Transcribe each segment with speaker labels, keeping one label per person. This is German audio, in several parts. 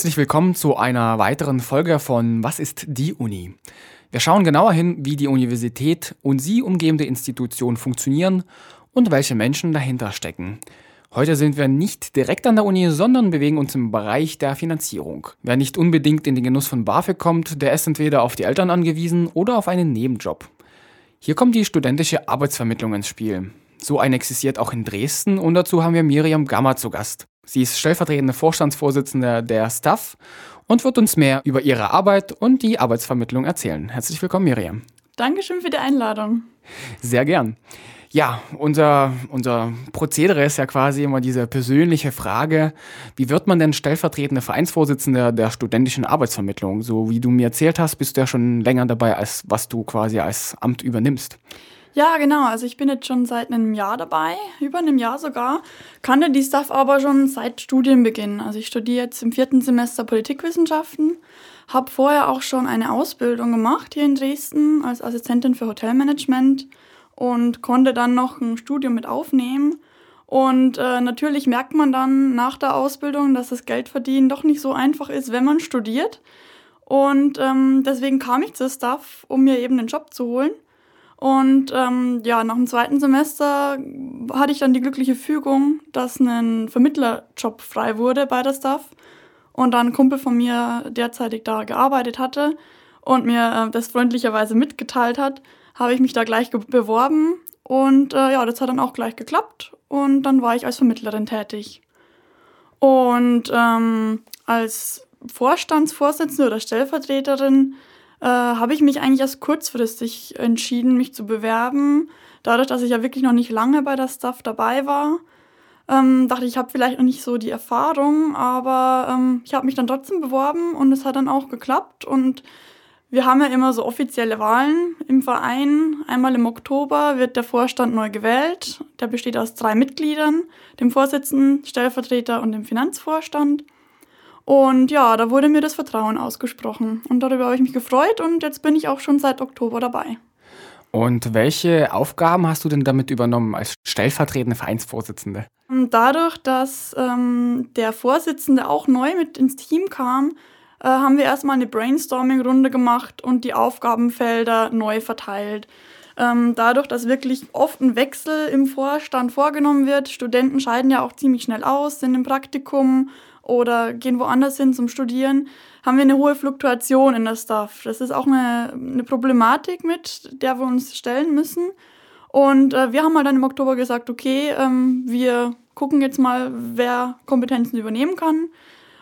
Speaker 1: Herzlich willkommen zu einer weiteren Folge von Was ist die Uni? Wir schauen genauer hin, wie die Universität und sie umgebende Institutionen funktionieren und welche Menschen dahinter stecken. Heute sind wir nicht direkt an der Uni, sondern bewegen uns im Bereich der Finanzierung. Wer nicht unbedingt in den Genuss von BAföG kommt, der ist entweder auf die Eltern angewiesen oder auf einen Nebenjob. Hier kommt die studentische Arbeitsvermittlung ins Spiel. So eine existiert auch in Dresden und dazu haben wir Miriam Gammer zu Gast. Sie ist stellvertretende Vorstandsvorsitzende der Staff und wird uns mehr über ihre Arbeit und die Arbeitsvermittlung erzählen. Herzlich willkommen, Miriam.
Speaker 2: Dankeschön für die Einladung.
Speaker 1: Sehr gern. Ja, unser, unser Prozedere ist ja quasi immer diese persönliche Frage, wie wird man denn stellvertretende Vereinsvorsitzende der studentischen Arbeitsvermittlung? So wie du mir erzählt hast, bist du ja schon länger dabei, als was du quasi als Amt übernimmst.
Speaker 2: Ja, genau. Also ich bin jetzt schon seit einem Jahr dabei, über einem Jahr sogar. Kannte die Stuff aber schon seit Studienbeginn. Also ich studiere jetzt im vierten Semester Politikwissenschaften, habe vorher auch schon eine Ausbildung gemacht hier in Dresden als Assistentin für Hotelmanagement und konnte dann noch ein Studium mit aufnehmen. Und äh, natürlich merkt man dann nach der Ausbildung, dass das Geldverdienen doch nicht so einfach ist, wenn man studiert. Und ähm, deswegen kam ich zu Staff, um mir eben einen Job zu holen. Und ähm, ja, nach dem zweiten Semester hatte ich dann die glückliche Fügung, dass ein Vermittlerjob frei wurde bei der Staff. Und dann ein Kumpel von mir derzeitig da gearbeitet hatte und mir äh, das freundlicherweise mitgeteilt hat, habe ich mich da gleich beworben und äh, ja, das hat dann auch gleich geklappt und dann war ich als Vermittlerin tätig. Und ähm, als Vorstandsvorsitzende oder Stellvertreterin äh, habe ich mich eigentlich erst kurzfristig entschieden, mich zu bewerben. Dadurch, dass ich ja wirklich noch nicht lange bei der Staff dabei war, ähm, dachte ich, ich habe vielleicht noch nicht so die Erfahrung, aber ähm, ich habe mich dann trotzdem beworben und es hat dann auch geklappt und wir haben ja immer so offizielle Wahlen im Verein. Einmal im Oktober wird der Vorstand neu gewählt. Der besteht aus drei Mitgliedern, dem Vorsitzenden, Stellvertreter und dem Finanzvorstand. Und ja, da wurde mir das Vertrauen ausgesprochen. Und darüber habe ich mich gefreut und jetzt bin ich auch schon seit Oktober dabei.
Speaker 1: Und welche Aufgaben hast du denn damit übernommen als stellvertretende Vereinsvorsitzende?
Speaker 2: Dadurch, dass ähm, der Vorsitzende auch neu mit ins Team kam, äh, haben wir erstmal eine Brainstorming-Runde gemacht und die Aufgabenfelder neu verteilt. Ähm, dadurch, dass wirklich oft ein Wechsel im Vorstand vorgenommen wird, Studenten scheiden ja auch ziemlich schnell aus, sind im Praktikum oder gehen woanders hin zum Studieren, haben wir eine hohe Fluktuation in der Staff. Das ist auch eine, eine Problematik mit, der wir uns stellen müssen. Und äh, wir haben mal dann im Oktober gesagt, okay, ähm, wir gucken jetzt mal, wer Kompetenzen übernehmen kann.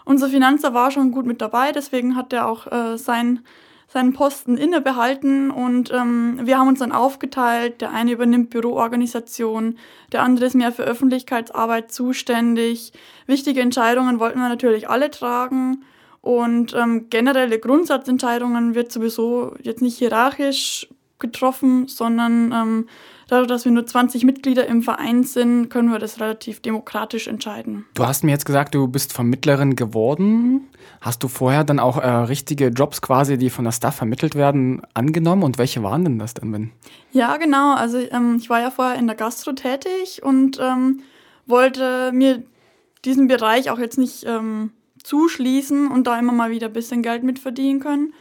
Speaker 2: Unser Finanzer war schon gut mit dabei, deswegen hat er auch äh, sein, seinen Posten innebehalten und ähm, wir haben uns dann aufgeteilt. Der eine übernimmt Büroorganisation, der andere ist mehr für Öffentlichkeitsarbeit zuständig. Wichtige Entscheidungen wollten wir natürlich alle tragen und ähm, generelle Grundsatzentscheidungen wird sowieso jetzt nicht hierarchisch getroffen, sondern ähm, dadurch, dass wir nur 20 Mitglieder im Verein sind, können wir das relativ demokratisch entscheiden.
Speaker 1: Du hast mir jetzt gesagt, du bist Vermittlerin geworden. Hast du vorher dann auch äh, richtige Jobs quasi, die von der Staff vermittelt werden, angenommen? Und welche waren denn das denn?
Speaker 2: Ja, genau. Also ähm, ich war ja vorher in der Gastro tätig und ähm, wollte mir diesen Bereich auch jetzt nicht ähm, zuschließen und da immer mal wieder ein bisschen Geld mitverdienen können.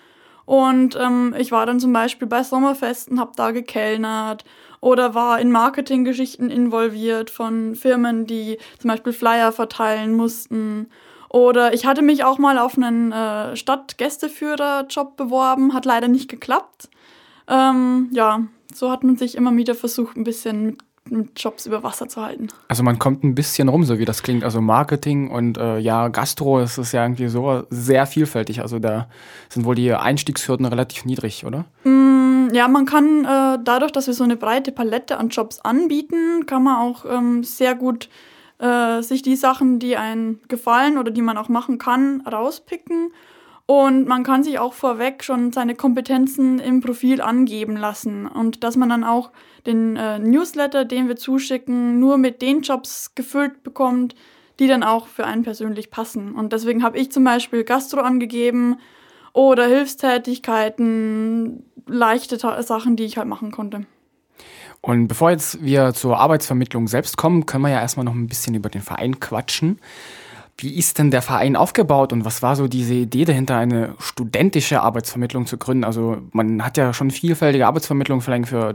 Speaker 2: Und ähm, ich war dann zum Beispiel bei Sommerfesten, habe da gekellnert oder war in Marketinggeschichten involviert von Firmen, die zum Beispiel Flyer verteilen mussten. Oder ich hatte mich auch mal auf einen äh, Stadtgästeführer-Job beworben, hat leider nicht geklappt. Ähm, ja, so hat man sich immer wieder versucht, ein bisschen mit Jobs über Wasser zu halten.
Speaker 1: Also man kommt ein bisschen rum, so wie das klingt. Also Marketing und äh, ja, Gastro, das ist ja irgendwie so sehr vielfältig. Also da sind wohl die Einstiegshürden relativ niedrig, oder?
Speaker 2: Mm, ja, man kann äh, dadurch, dass wir so eine breite Palette an Jobs anbieten, kann man auch ähm, sehr gut äh, sich die Sachen, die einen gefallen oder die man auch machen kann, rauspicken. Und man kann sich auch vorweg schon seine Kompetenzen im Profil angeben lassen. Und dass man dann auch den äh, Newsletter, den wir zuschicken, nur mit den Jobs gefüllt bekommt, die dann auch für einen persönlich passen. Und deswegen habe ich zum Beispiel Gastro angegeben oder Hilfstätigkeiten, leichte Ta Sachen, die ich halt machen konnte.
Speaker 1: Und bevor jetzt wir zur Arbeitsvermittlung selbst kommen, können wir ja erstmal noch ein bisschen über den Verein quatschen. Wie ist denn der Verein aufgebaut und was war so diese Idee dahinter, eine studentische Arbeitsvermittlung zu gründen? Also man hat ja schon vielfältige Arbeitsvermittlung vielleicht für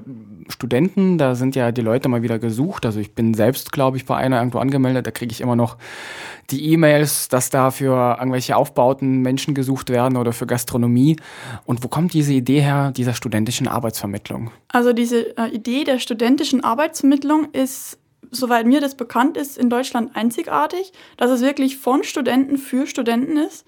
Speaker 1: Studenten, da sind ja die Leute mal wieder gesucht. Also ich bin selbst, glaube ich, bei einer irgendwo angemeldet, da kriege ich immer noch die E-Mails, dass da für irgendwelche Aufbauten Menschen gesucht werden oder für Gastronomie. Und wo kommt diese Idee her, dieser studentischen Arbeitsvermittlung?
Speaker 2: Also diese äh, Idee der studentischen Arbeitsvermittlung ist soweit mir das bekannt ist, in Deutschland einzigartig, dass es wirklich von Studenten für Studenten ist.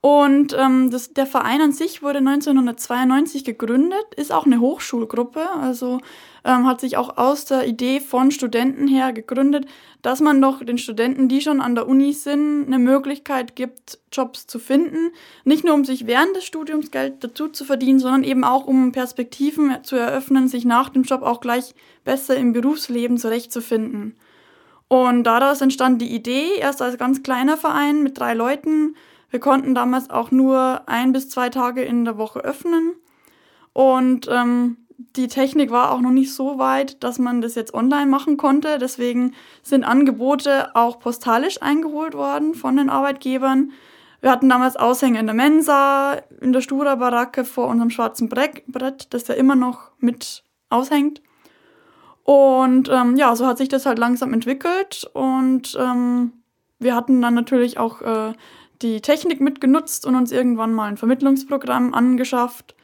Speaker 2: Und ähm, das, der Verein an sich wurde 1992 gegründet, ist auch eine Hochschulgruppe, also ähm, hat sich auch aus der Idee von Studenten her gegründet, dass man doch den Studenten, die schon an der Uni sind, eine Möglichkeit gibt, Jobs zu finden. Nicht nur um sich während des Studiums Geld dazu zu verdienen, sondern eben auch um Perspektiven zu eröffnen, sich nach dem Job auch gleich besser im Berufsleben zurechtzufinden. Und daraus entstand die Idee, erst als ganz kleiner Verein mit drei Leuten. Wir konnten damals auch nur ein bis zwei Tage in der Woche öffnen. Und ähm, die Technik war auch noch nicht so weit, dass man das jetzt online machen konnte. Deswegen sind Angebote auch postalisch eingeholt worden von den Arbeitgebern. Wir hatten damals Aushänge in der Mensa, in der Stura-Baracke vor unserem schwarzen Brett, das ja immer noch mit aushängt. Und ähm, ja, so hat sich das halt langsam entwickelt und ähm, wir hatten dann natürlich auch äh, die Technik mitgenutzt und uns irgendwann mal ein Vermittlungsprogramm angeschafft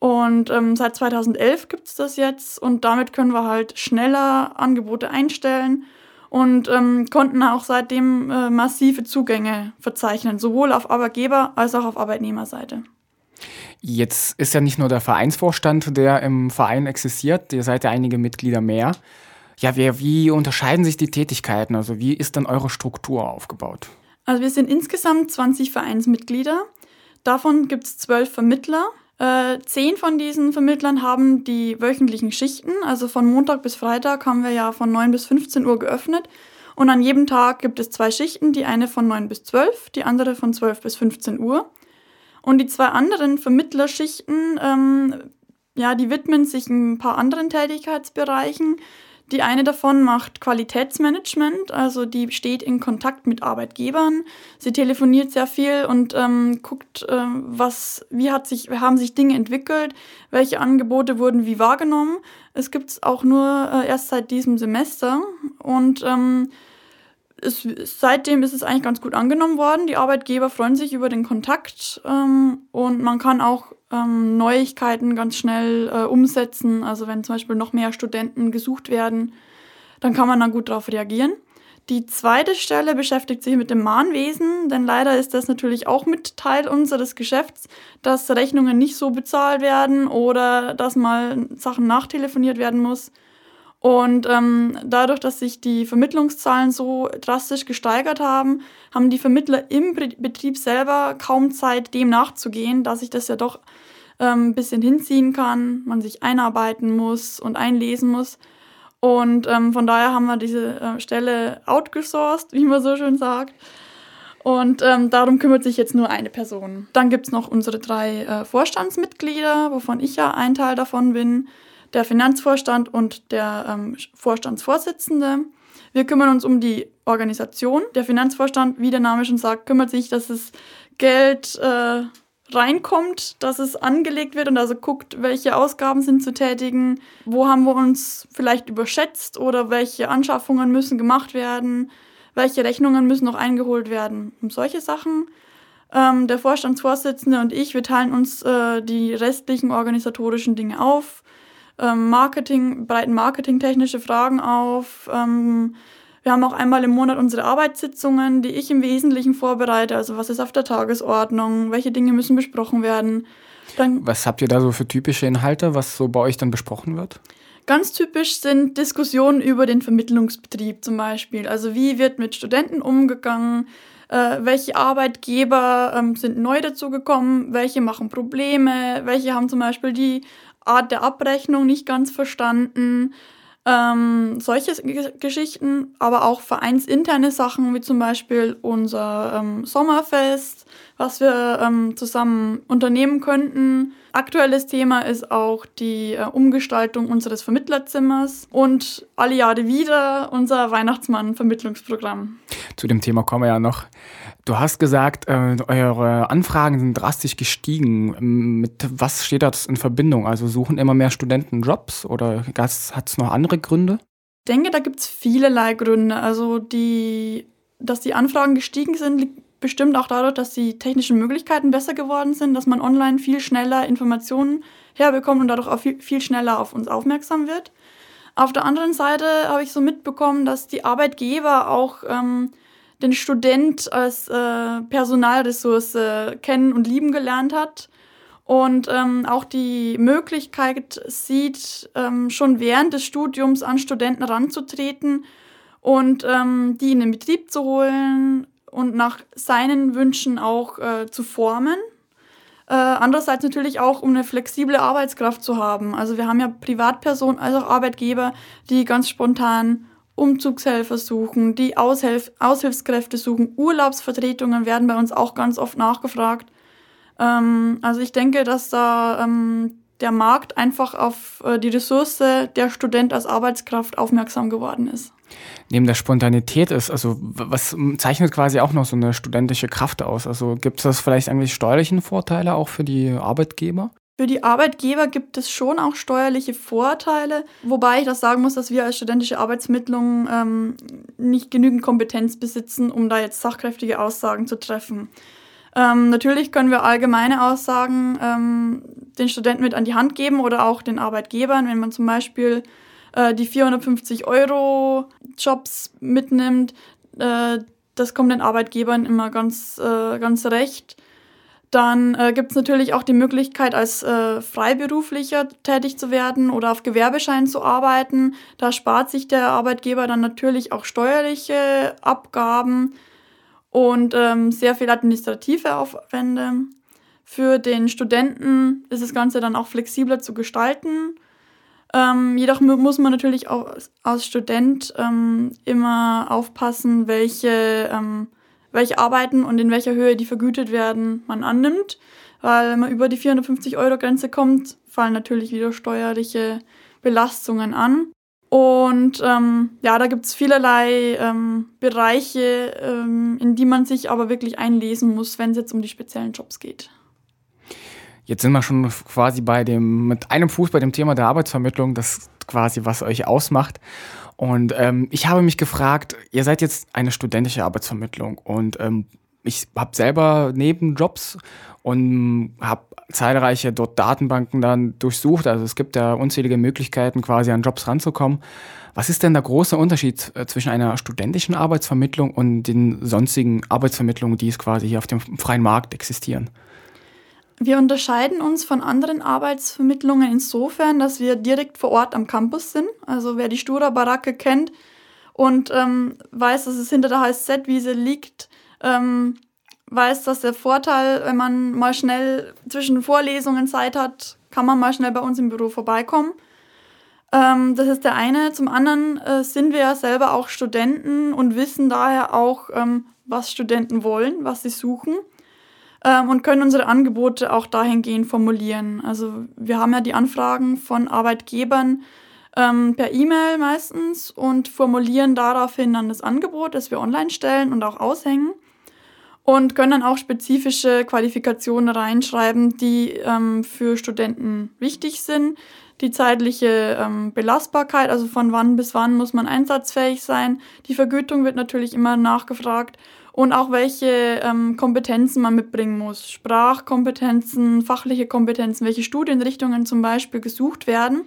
Speaker 2: und ähm, seit 2011 gibt es das jetzt und damit können wir halt schneller Angebote einstellen und ähm, konnten auch seitdem äh, massive Zugänge verzeichnen, sowohl auf Arbeitgeber- als auch auf Arbeitnehmerseite.
Speaker 1: Jetzt ist ja nicht nur der Vereinsvorstand, der im Verein existiert, ihr seid ja einige Mitglieder mehr. Ja, wie, wie unterscheiden sich die Tätigkeiten? Also wie ist dann eure Struktur aufgebaut?
Speaker 2: Also wir sind insgesamt 20 Vereinsmitglieder. Davon gibt es zwölf Vermittler, äh, zehn von diesen Vermittlern haben die wöchentlichen Schichten. Also von Montag bis Freitag haben wir ja von 9 bis 15 Uhr geöffnet. Und an jedem Tag gibt es zwei Schichten, die eine von 9 bis 12, die andere von 12 bis 15 Uhr. Und die zwei anderen Vermittlerschichten, ähm, ja, die widmen sich ein paar anderen Tätigkeitsbereichen. Die eine davon macht Qualitätsmanagement, also die steht in Kontakt mit Arbeitgebern. Sie telefoniert sehr viel und ähm, guckt, äh, was, wie hat sich, haben sich Dinge entwickelt, welche Angebote wurden wie wahrgenommen. Es gibt es auch nur äh, erst seit diesem Semester und ähm, es, seitdem ist es eigentlich ganz gut angenommen worden. Die Arbeitgeber freuen sich über den Kontakt ähm, und man kann auch ähm, Neuigkeiten ganz schnell äh, umsetzen. Also wenn zum Beispiel noch mehr Studenten gesucht werden, dann kann man da gut darauf reagieren. Die zweite Stelle beschäftigt sich mit dem Mahnwesen, denn leider ist das natürlich auch mit Teil unseres Geschäfts, dass Rechnungen nicht so bezahlt werden oder dass mal Sachen nachtelefoniert werden muss. Und ähm, dadurch, dass sich die Vermittlungszahlen so drastisch gesteigert haben, haben die Vermittler im Betrieb selber kaum Zeit, dem nachzugehen, da sich das ja doch ähm, ein bisschen hinziehen kann, man sich einarbeiten muss und einlesen muss. Und ähm, von daher haben wir diese äh, Stelle outgesourced, wie man so schön sagt. Und ähm, darum kümmert sich jetzt nur eine Person. Dann gibt es noch unsere drei äh, Vorstandsmitglieder, wovon ich ja ein Teil davon bin der Finanzvorstand und der ähm, Vorstandsvorsitzende. Wir kümmern uns um die Organisation. Der Finanzvorstand, wie der Name schon sagt, kümmert sich, dass das Geld äh, reinkommt, dass es angelegt wird und also guckt, welche Ausgaben sind zu tätigen, wo haben wir uns vielleicht überschätzt oder welche Anschaffungen müssen gemacht werden, welche Rechnungen müssen noch eingeholt werden, um solche Sachen. Ähm, der Vorstandsvorsitzende und ich, wir teilen uns äh, die restlichen organisatorischen Dinge auf ähm, Marketing, breiten marketingtechnische Fragen auf. Ähm, wir haben auch einmal im Monat unsere Arbeitssitzungen, die ich im Wesentlichen vorbereite. Also was ist auf der Tagesordnung, welche Dinge müssen besprochen werden.
Speaker 1: Dann, was habt ihr da so für typische Inhalte, was so bei euch dann besprochen wird?
Speaker 2: Ganz typisch sind Diskussionen über den Vermittlungsbetrieb zum Beispiel. Also wie wird mit Studenten umgegangen? Äh, welche Arbeitgeber ähm, sind neu dazugekommen? Welche machen Probleme? Welche haben zum Beispiel die Art der Abrechnung nicht ganz verstanden. Ähm, solche G Geschichten, aber auch vereinsinterne Sachen, wie zum Beispiel unser ähm, Sommerfest, was wir ähm, zusammen unternehmen könnten. Aktuelles Thema ist auch die äh, Umgestaltung unseres Vermittlerzimmers und alle Jahre wieder unser Weihnachtsmann-Vermittlungsprogramm.
Speaker 1: Zu dem Thema kommen wir ja noch. Du hast gesagt, äh, eure Anfragen sind drastisch gestiegen. Mit was steht das in Verbindung? Also suchen immer mehr Studenten Jobs oder hat es noch andere Gründe?
Speaker 2: Ich denke, da gibt es vielerlei Gründe. Also die, dass die Anfragen gestiegen sind, liegt bestimmt auch dadurch, dass die technischen Möglichkeiten besser geworden sind, dass man online viel schneller Informationen herbekommt und dadurch auch viel, viel schneller auf uns aufmerksam wird. Auf der anderen Seite habe ich so mitbekommen, dass die Arbeitgeber auch ähm, den Student als äh, Personalressource kennen und lieben gelernt hat und ähm, auch die Möglichkeit sieht, ähm, schon während des Studiums an Studenten ranzutreten und ähm, die in den Betrieb zu holen und nach seinen Wünschen auch äh, zu formen. Äh, andererseits natürlich auch, um eine flexible Arbeitskraft zu haben. Also wir haben ja Privatpersonen als auch Arbeitgeber, die ganz spontan Umzugshelfer suchen, die Aushilf Aushilfskräfte suchen, Urlaubsvertretungen werden bei uns auch ganz oft nachgefragt. Ähm, also ich denke, dass da ähm, der Markt einfach auf äh, die Ressource der Student als Arbeitskraft aufmerksam geworden ist.
Speaker 1: Neben der Spontanität ist, also was zeichnet quasi auch noch so eine studentische Kraft aus? Also gibt es das vielleicht eigentlich steuerlichen Vorteile auch für die Arbeitgeber?
Speaker 2: Für die Arbeitgeber gibt es schon auch steuerliche Vorteile, wobei ich das sagen muss, dass wir als studentische Arbeitsmittlung ähm, nicht genügend Kompetenz besitzen, um da jetzt sachkräftige Aussagen zu treffen. Ähm, natürlich können wir allgemeine Aussagen ähm, den Studenten mit an die Hand geben oder auch den Arbeitgebern, wenn man zum Beispiel äh, die 450 Euro Jobs mitnimmt. Äh, das kommt den Arbeitgebern immer ganz, äh, ganz recht. Dann äh, gibt es natürlich auch die Möglichkeit, als äh, Freiberuflicher tätig zu werden oder auf Gewerbeschein zu arbeiten. Da spart sich der Arbeitgeber dann natürlich auch steuerliche Abgaben und ähm, sehr viel administrative Aufwände. Für den Studenten ist das Ganze dann auch flexibler zu gestalten. Ähm, jedoch muss man natürlich auch als Student ähm, immer aufpassen, welche ähm, welche Arbeiten und in welcher Höhe die vergütet werden, man annimmt. Weil wenn man über die 450-Euro-Grenze kommt, fallen natürlich wieder steuerliche Belastungen an. Und ähm, ja, da gibt es vielerlei ähm, Bereiche, ähm, in die man sich aber wirklich einlesen muss, wenn es jetzt um die speziellen Jobs geht.
Speaker 1: Jetzt sind wir schon quasi bei dem, mit einem Fuß bei dem Thema der Arbeitsvermittlung, das quasi, was euch ausmacht. Und ähm, ich habe mich gefragt, ihr seid jetzt eine studentische Arbeitsvermittlung und ähm, ich habe selber Nebenjobs und habe zahlreiche dort Datenbanken dann durchsucht. Also es gibt ja unzählige Möglichkeiten, quasi an Jobs ranzukommen. Was ist denn der große Unterschied äh, zwischen einer studentischen Arbeitsvermittlung und den sonstigen Arbeitsvermittlungen, die es quasi hier auf dem freien Markt existieren?
Speaker 2: Wir unterscheiden uns von anderen Arbeitsvermittlungen insofern, dass wir direkt vor Ort am Campus sind. Also wer die Stura Baracke kennt und ähm, weiß, dass es hinter der HSZ-Wiese liegt, ähm, weiß, dass der Vorteil, wenn man mal schnell zwischen Vorlesungen Zeit hat, kann man mal schnell bei uns im Büro vorbeikommen. Ähm, das ist der eine. Zum anderen äh, sind wir ja selber auch Studenten und wissen daher auch, ähm, was Studenten wollen, was sie suchen ähm, und können unsere Angebote auch dahingehend formulieren. Also wir haben ja die Anfragen von Arbeitgebern ähm, per E-Mail meistens und formulieren daraufhin dann das Angebot, das wir online stellen und auch aushängen und können dann auch spezifische Qualifikationen reinschreiben, die ähm, für Studenten wichtig sind. Die zeitliche ähm, Belastbarkeit, also von wann bis wann muss man einsatzfähig sein. Die Vergütung wird natürlich immer nachgefragt und auch welche ähm, Kompetenzen man mitbringen muss. Sprachkompetenzen, fachliche Kompetenzen, welche Studienrichtungen zum Beispiel gesucht werden.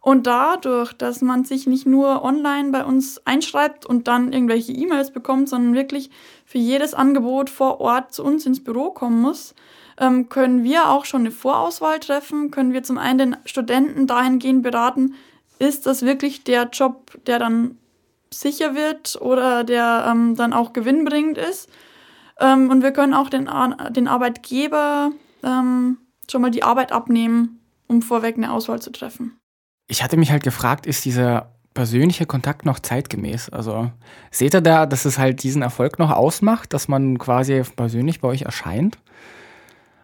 Speaker 2: Und dadurch, dass man sich nicht nur online bei uns einschreibt und dann irgendwelche E-Mails bekommt, sondern wirklich für jedes Angebot vor Ort zu uns ins Büro kommen muss, ähm, können wir auch schon eine Vorauswahl treffen, können wir zum einen den Studenten dahingehend beraten, ist das wirklich der Job, der dann sicher wird oder der ähm, dann auch gewinnbringend ist. Ähm, und wir können auch den, den Arbeitgeber ähm, schon mal die Arbeit abnehmen, um vorweg eine Auswahl zu treffen.
Speaker 1: Ich hatte mich halt gefragt, ist dieser persönlicher Kontakt noch zeitgemäß? Also seht ihr da, dass es halt diesen Erfolg noch ausmacht, dass man quasi persönlich bei euch erscheint?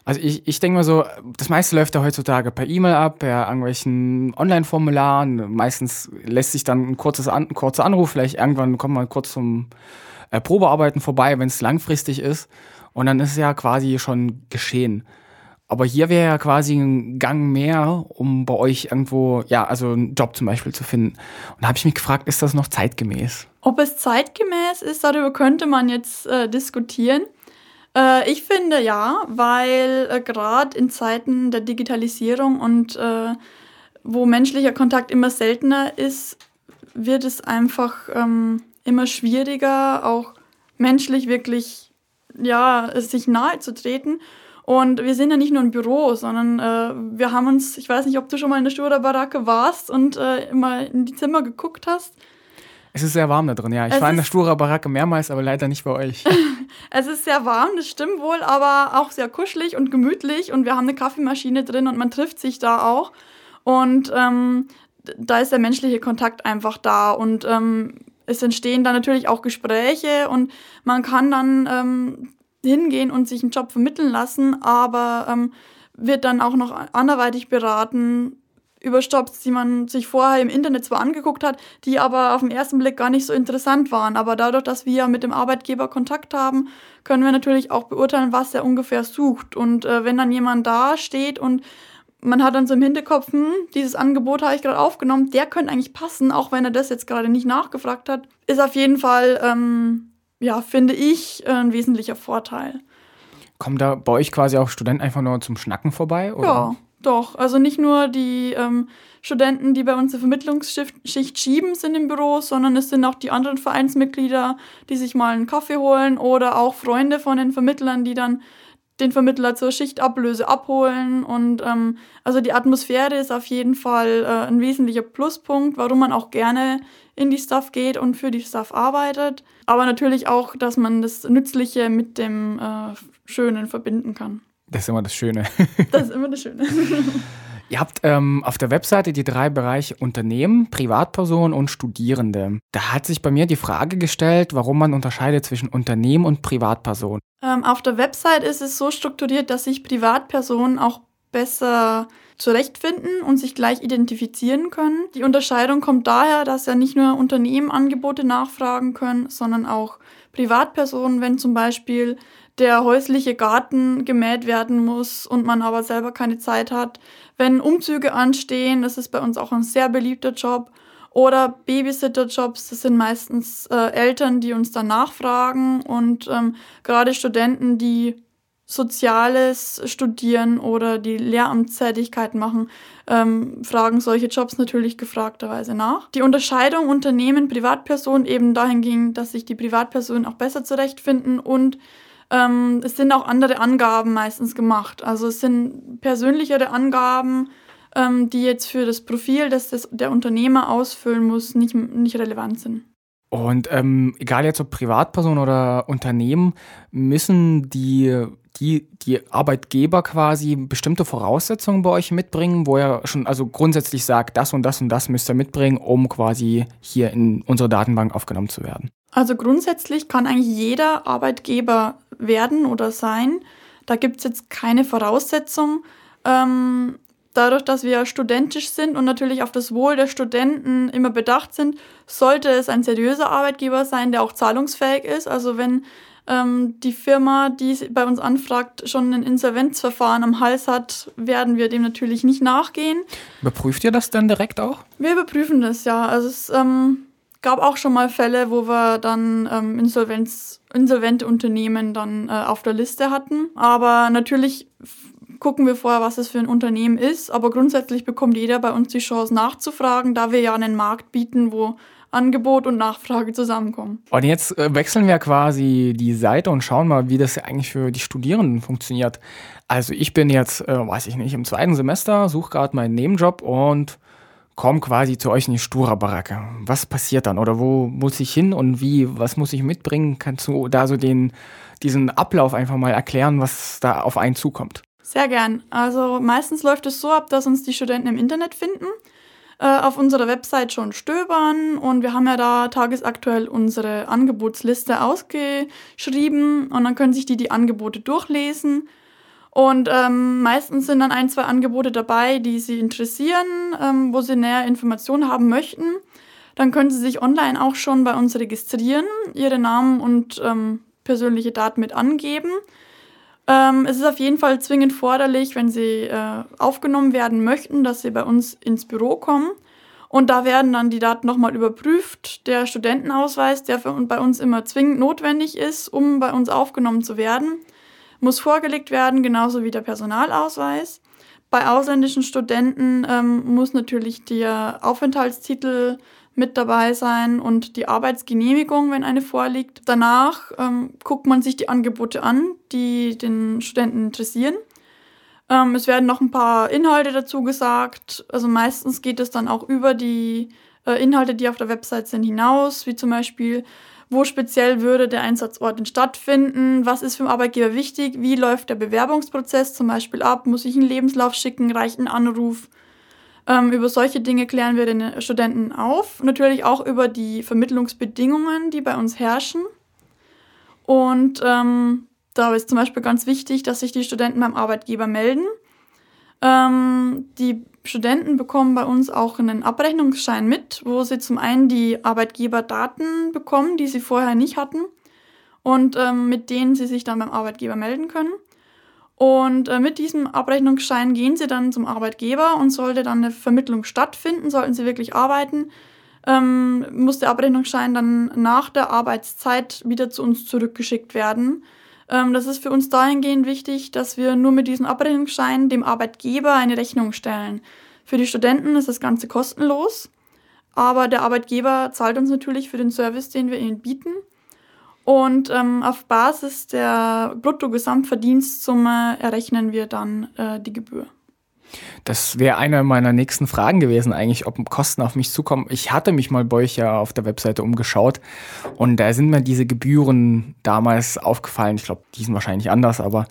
Speaker 1: Also ich, ich denke mal so, das meiste läuft ja heutzutage per E-Mail ab, per irgendwelchen Online-Formularen. Meistens lässt sich dann ein, kurzes An ein kurzer Anruf, vielleicht irgendwann kommt man kurz zum äh, Probearbeiten vorbei, wenn es langfristig ist. Und dann ist es ja quasi schon geschehen. Aber hier wäre ja quasi ein Gang mehr, um bei euch irgendwo, ja, also einen Job zum Beispiel zu finden. Und da habe ich mich gefragt, ist das noch zeitgemäß?
Speaker 2: Ob es zeitgemäß ist, darüber könnte man jetzt äh, diskutieren. Äh, ich finde ja, weil äh, gerade in Zeiten der Digitalisierung und äh, wo menschlicher Kontakt immer seltener ist, wird es einfach ähm, immer schwieriger, auch menschlich wirklich ja, sich nahe zu treten. Und wir sind ja nicht nur im Büro, sondern äh, wir haben uns, ich weiß nicht, ob du schon mal in der Stura-Baracke warst und äh, immer in die Zimmer geguckt hast.
Speaker 1: Es ist sehr warm da drin, ja. Ich es war in der Stura-Baracke mehrmals, aber leider nicht bei euch.
Speaker 2: es ist sehr warm, das stimmt wohl, aber auch sehr kuschelig und gemütlich und wir haben eine Kaffeemaschine drin und man trifft sich da auch. Und ähm, da ist der menschliche Kontakt einfach da und ähm, es entstehen dann natürlich auch Gespräche und man kann dann ähm, hingehen und sich einen Job vermitteln lassen, aber ähm, wird dann auch noch anderweitig beraten über Jobs, die man sich vorher im Internet zwar angeguckt hat, die aber auf den ersten Blick gar nicht so interessant waren. Aber dadurch, dass wir mit dem Arbeitgeber Kontakt haben, können wir natürlich auch beurteilen, was er ungefähr sucht. Und äh, wenn dann jemand da steht und man hat dann so im Hinterkopf, hm, dieses Angebot habe ich gerade aufgenommen, der könnte eigentlich passen, auch wenn er das jetzt gerade nicht nachgefragt hat, ist auf jeden Fall ähm, ja, finde ich, ein wesentlicher Vorteil.
Speaker 1: Kommen da bei euch quasi auch Studenten einfach nur zum Schnacken vorbei?
Speaker 2: Oder? Ja, doch. Also nicht nur die ähm, Studenten, die bei uns die Vermittlungsschicht schieben, sind im Büro, sondern es sind auch die anderen Vereinsmitglieder, die sich mal einen Kaffee holen oder auch Freunde von den Vermittlern, die dann den Vermittler zur Schichtablöse abholen. Und ähm, also die Atmosphäre ist auf jeden Fall äh, ein wesentlicher Pluspunkt, warum man auch gerne in die Stuff geht und für die Stuff arbeitet. Aber natürlich auch, dass man das Nützliche mit dem äh, Schönen verbinden kann.
Speaker 1: Das ist immer das Schöne.
Speaker 2: das ist immer das Schöne.
Speaker 1: Ihr habt ähm, auf der Webseite die drei Bereiche Unternehmen, Privatpersonen und Studierende. Da hat sich bei mir die Frage gestellt, warum man unterscheidet zwischen Unternehmen und Privatpersonen.
Speaker 2: Ähm, auf der Website ist es so strukturiert, dass sich Privatpersonen auch besser zurechtfinden und sich gleich identifizieren können. Die Unterscheidung kommt daher, dass ja nicht nur Unternehmen Angebote nachfragen können, sondern auch Privatpersonen, wenn zum Beispiel der häusliche Garten gemäht werden muss und man aber selber keine Zeit hat, wenn Umzüge anstehen, das ist bei uns auch ein sehr beliebter Job, oder Babysitter-Jobs, das sind meistens äh, Eltern, die uns dann nachfragen und ähm, gerade Studenten, die Soziales studieren oder die Lehramtstätigkeit machen, ähm, fragen solche Jobs natürlich gefragterweise nach. Die Unterscheidung Unternehmen, Privatpersonen eben dahin ging, dass sich die Privatpersonen auch besser zurechtfinden und ähm, es sind auch andere Angaben meistens gemacht. Also es sind persönlichere Angaben, ähm, die jetzt für das Profil, das, das der Unternehmer ausfüllen muss, nicht, nicht relevant sind.
Speaker 1: Und ähm, egal jetzt ob Privatperson oder Unternehmen, müssen die die, die Arbeitgeber quasi bestimmte Voraussetzungen bei euch mitbringen, wo er schon also grundsätzlich sagt, das und das und das müsst ihr mitbringen, um quasi hier in unsere Datenbank aufgenommen zu werden?
Speaker 2: Also grundsätzlich kann eigentlich jeder Arbeitgeber werden oder sein. Da gibt es jetzt keine Voraussetzung. Ähm, dadurch, dass wir studentisch sind und natürlich auf das Wohl der Studenten immer bedacht sind, sollte es ein seriöser Arbeitgeber sein, der auch zahlungsfähig ist. Also wenn ähm, die Firma, die bei uns anfragt, schon ein Insolvenzverfahren am Hals hat, werden wir dem natürlich nicht nachgehen.
Speaker 1: Überprüft ihr das dann direkt auch?
Speaker 2: Wir überprüfen das, ja. Also es ähm, gab auch schon mal Fälle, wo wir dann ähm, Insolvenz, insolvente Unternehmen dann äh, auf der Liste hatten. Aber natürlich gucken wir vorher, was es für ein Unternehmen ist. Aber grundsätzlich bekommt jeder bei uns die Chance nachzufragen, da wir ja einen Markt bieten, wo Angebot und Nachfrage zusammenkommen.
Speaker 1: Und jetzt äh, wechseln wir quasi die Seite und schauen mal, wie das eigentlich für die Studierenden funktioniert. Also ich bin jetzt, äh, weiß ich nicht, im zweiten Semester, suche gerade meinen Nebenjob und komme quasi zu euch in die Stura-Baracke. Was passiert dann? Oder wo muss ich hin und wie, was muss ich mitbringen? Kannst du da so den, diesen Ablauf einfach mal erklären, was da auf einen zukommt?
Speaker 2: Sehr gern. Also meistens läuft es so ab, dass uns die Studenten im Internet finden äh, auf unserer Website schon stöbern und wir haben ja da tagesaktuell unsere Angebotsliste ausgeschrieben und dann können sich die die Angebote durchlesen. Und ähm, meistens sind dann ein, zwei Angebote dabei, die sie interessieren, ähm, wo sie näher Informationen haben möchten. Dann können sie sich online auch schon bei uns registrieren, ihre Namen und ähm, persönliche Daten mit angeben. Ähm, es ist auf jeden Fall zwingend forderlich, wenn Sie äh, aufgenommen werden möchten, dass Sie bei uns ins Büro kommen. Und da werden dann die Daten nochmal überprüft. Der Studentenausweis, der für, bei uns immer zwingend notwendig ist, um bei uns aufgenommen zu werden, muss vorgelegt werden, genauso wie der Personalausweis. Bei ausländischen Studenten ähm, muss natürlich der Aufenthaltstitel mit dabei sein und die Arbeitsgenehmigung, wenn eine vorliegt. Danach ähm, guckt man sich die Angebote an, die den Studenten interessieren. Ähm, es werden noch ein paar Inhalte dazu gesagt. Also meistens geht es dann auch über die äh, Inhalte, die auf der Website sind, hinaus, wie zum Beispiel, wo speziell würde der Einsatzort denn stattfinden, was ist für den Arbeitgeber wichtig, wie läuft der Bewerbungsprozess zum Beispiel ab, muss ich einen Lebenslauf schicken, reicht ein Anruf, ähm, über solche Dinge klären wir den Studenten auf. Natürlich auch über die Vermittlungsbedingungen, die bei uns herrschen. Und ähm, da ist zum Beispiel ganz wichtig, dass sich die Studenten beim Arbeitgeber melden. Ähm, die Studenten bekommen bei uns auch einen Abrechnungsschein mit, wo sie zum einen die Arbeitgeberdaten bekommen, die sie vorher nicht hatten und ähm, mit denen sie sich dann beim Arbeitgeber melden können. Und äh, mit diesem Abrechnungsschein gehen sie dann zum Arbeitgeber und sollte dann eine Vermittlung stattfinden, sollten sie wirklich arbeiten, ähm, muss der Abrechnungsschein dann nach der Arbeitszeit wieder zu uns zurückgeschickt werden. Ähm, das ist für uns dahingehend wichtig, dass wir nur mit diesem Abrechnungsschein dem Arbeitgeber eine Rechnung stellen. Für die Studenten ist das Ganze kostenlos, aber der Arbeitgeber zahlt uns natürlich für den Service, den wir ihnen bieten. Und ähm, auf Basis der Bruttogesamtverdienstsumme errechnen wir dann äh, die Gebühr.
Speaker 1: Das wäre eine meiner nächsten Fragen gewesen, eigentlich, ob Kosten auf mich zukommen. Ich hatte mich mal bei euch ja auf der Webseite umgeschaut und da sind mir diese Gebühren damals aufgefallen. Ich glaube, die sind wahrscheinlich anders, aber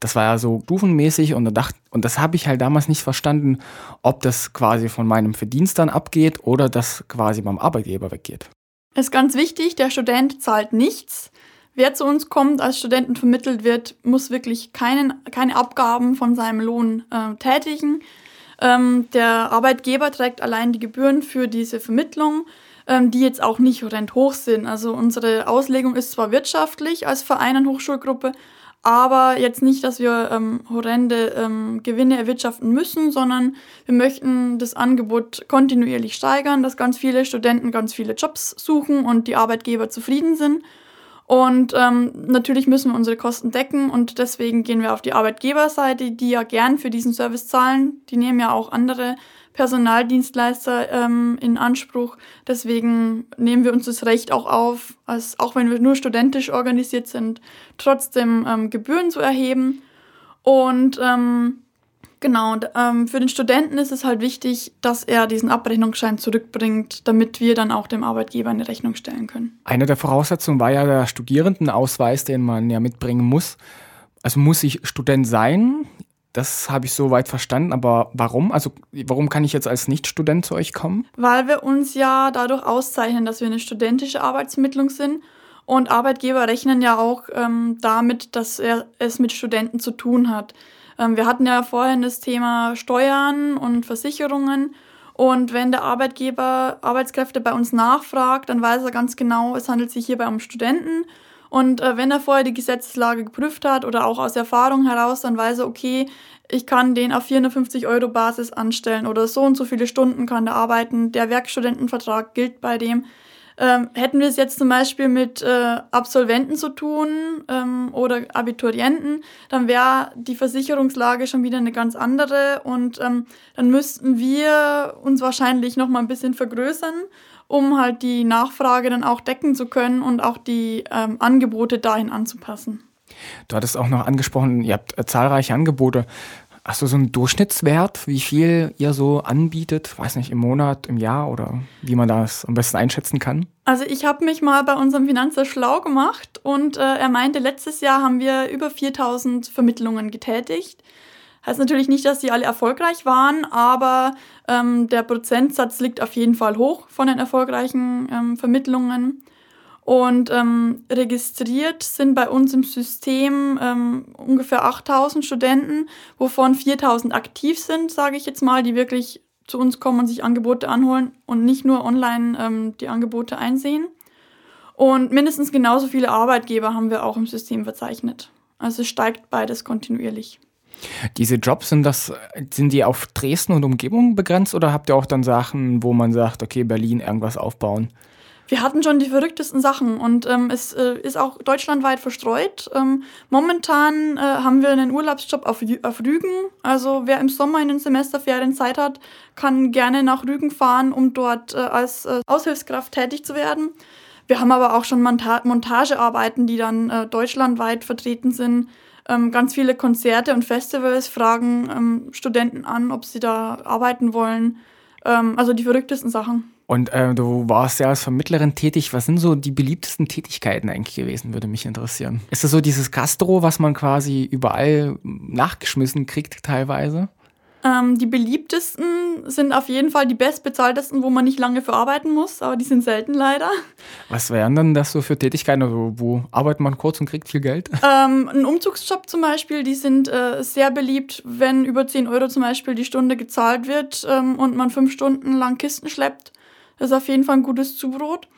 Speaker 1: das war ja so stufenmäßig und, dacht, und das habe ich halt damals nicht verstanden, ob das quasi von meinem Verdienst dann abgeht oder das quasi beim Arbeitgeber weggeht.
Speaker 2: Ist ganz wichtig, der Student zahlt nichts. Wer zu uns kommt, als Studenten vermittelt wird, muss wirklich keinen, keine Abgaben von seinem Lohn äh, tätigen. Ähm, der Arbeitgeber trägt allein die Gebühren für diese Vermittlung, ähm, die jetzt auch nicht horrend hoch sind. Also unsere Auslegung ist zwar wirtschaftlich als Verein und Hochschulgruppe, aber jetzt nicht, dass wir ähm, horrende ähm, Gewinne erwirtschaften müssen, sondern wir möchten das Angebot kontinuierlich steigern, dass ganz viele Studenten ganz viele Jobs suchen und die Arbeitgeber zufrieden sind. Und ähm, natürlich müssen wir unsere Kosten decken und deswegen gehen wir auf die Arbeitgeberseite, die ja gern für diesen Service zahlen. Die nehmen ja auch andere Personaldienstleister ähm, in Anspruch. Deswegen nehmen wir uns das Recht auch auf, als, auch wenn wir nur studentisch organisiert sind, trotzdem ähm, Gebühren zu erheben. Und ähm, genau, ähm, für den Studenten ist es halt wichtig, dass er diesen Abrechnungsschein zurückbringt, damit wir dann auch dem Arbeitgeber eine Rechnung stellen können.
Speaker 1: Eine der Voraussetzungen war ja der Studierendenausweis, den man ja mitbringen muss. Also muss ich Student sein? Das habe ich soweit verstanden, aber warum? Also warum kann ich jetzt als Nichtstudent zu euch kommen?
Speaker 2: Weil wir uns ja dadurch auszeichnen, dass wir eine studentische Arbeitsvermittlung sind und Arbeitgeber rechnen ja auch ähm, damit, dass er es mit Studenten zu tun hat. Ähm, wir hatten ja vorhin das Thema Steuern und Versicherungen und wenn der Arbeitgeber Arbeitskräfte bei uns nachfragt, dann weiß er ganz genau, es handelt sich hierbei um Studenten und äh, wenn er vorher die Gesetzeslage geprüft hat oder auch aus Erfahrung heraus, dann weiß er, okay, ich kann den auf 450 Euro Basis anstellen oder so und so viele Stunden kann der arbeiten. Der Werkstudentenvertrag gilt bei dem. Ähm, hätten wir es jetzt zum Beispiel mit äh, Absolventen zu tun ähm, oder Abiturienten, dann wäre die Versicherungslage schon wieder eine ganz andere und ähm, dann müssten wir uns wahrscheinlich noch mal ein bisschen vergrößern um halt die Nachfrage dann auch decken zu können und auch die ähm, Angebote dahin anzupassen.
Speaker 1: Du hattest auch noch angesprochen, ihr habt äh, zahlreiche Angebote. Hast du so einen Durchschnittswert, wie viel ihr so anbietet? Weiß nicht, im Monat, im Jahr oder wie man das am besten einschätzen kann?
Speaker 2: Also ich habe mich mal bei unserem Finanzer schlau gemacht und äh, er meinte, letztes Jahr haben wir über 4000 Vermittlungen getätigt. Heißt natürlich nicht, dass die alle erfolgreich waren, aber ähm, der Prozentsatz liegt auf jeden Fall hoch von den erfolgreichen ähm, Vermittlungen. Und ähm, registriert sind bei uns im System ähm, ungefähr 8000 Studenten, wovon 4000 aktiv sind, sage ich jetzt mal, die wirklich zu uns kommen und sich Angebote anholen und nicht nur online ähm, die Angebote einsehen. Und mindestens genauso viele Arbeitgeber haben wir auch im System verzeichnet. Also steigt beides kontinuierlich.
Speaker 1: Diese Jobs, sind das, sind die auf Dresden und Umgebung begrenzt oder habt ihr auch dann Sachen, wo man sagt, okay, Berlin irgendwas aufbauen?
Speaker 2: Wir hatten schon die verrücktesten Sachen und ähm, es äh, ist auch deutschlandweit verstreut. Ähm, momentan äh, haben wir einen Urlaubsjob auf, auf Rügen. Also wer im Sommer in den Semesterferien Zeit hat, kann gerne nach Rügen fahren, um dort äh, als äh, Aushilfskraft tätig zu werden. Wir haben aber auch schon Monta Montagearbeiten, die dann äh, deutschlandweit vertreten sind. Ähm, ganz viele Konzerte und Festivals fragen ähm, Studenten an, ob sie da arbeiten wollen. Ähm, also die verrücktesten Sachen.
Speaker 1: Und äh, du warst ja als Vermittlerin tätig. Was sind so die beliebtesten Tätigkeiten eigentlich gewesen, würde mich interessieren. Ist das so dieses Gastro, was man quasi überall nachgeschmissen kriegt teilweise?
Speaker 2: Ähm, die beliebtesten sind auf jeden Fall die bestbezahltesten, wo man nicht lange für arbeiten muss, aber die sind selten leider.
Speaker 1: Was wären denn das so für Tätigkeiten? Also, wo arbeitet man kurz und kriegt viel Geld?
Speaker 2: Ähm, ein Umzugsjob zum Beispiel, die sind äh, sehr beliebt, wenn über 10 Euro zum Beispiel die Stunde gezahlt wird ähm, und man fünf Stunden lang Kisten schleppt. Das ist auf jeden Fall ein gutes Zubrot.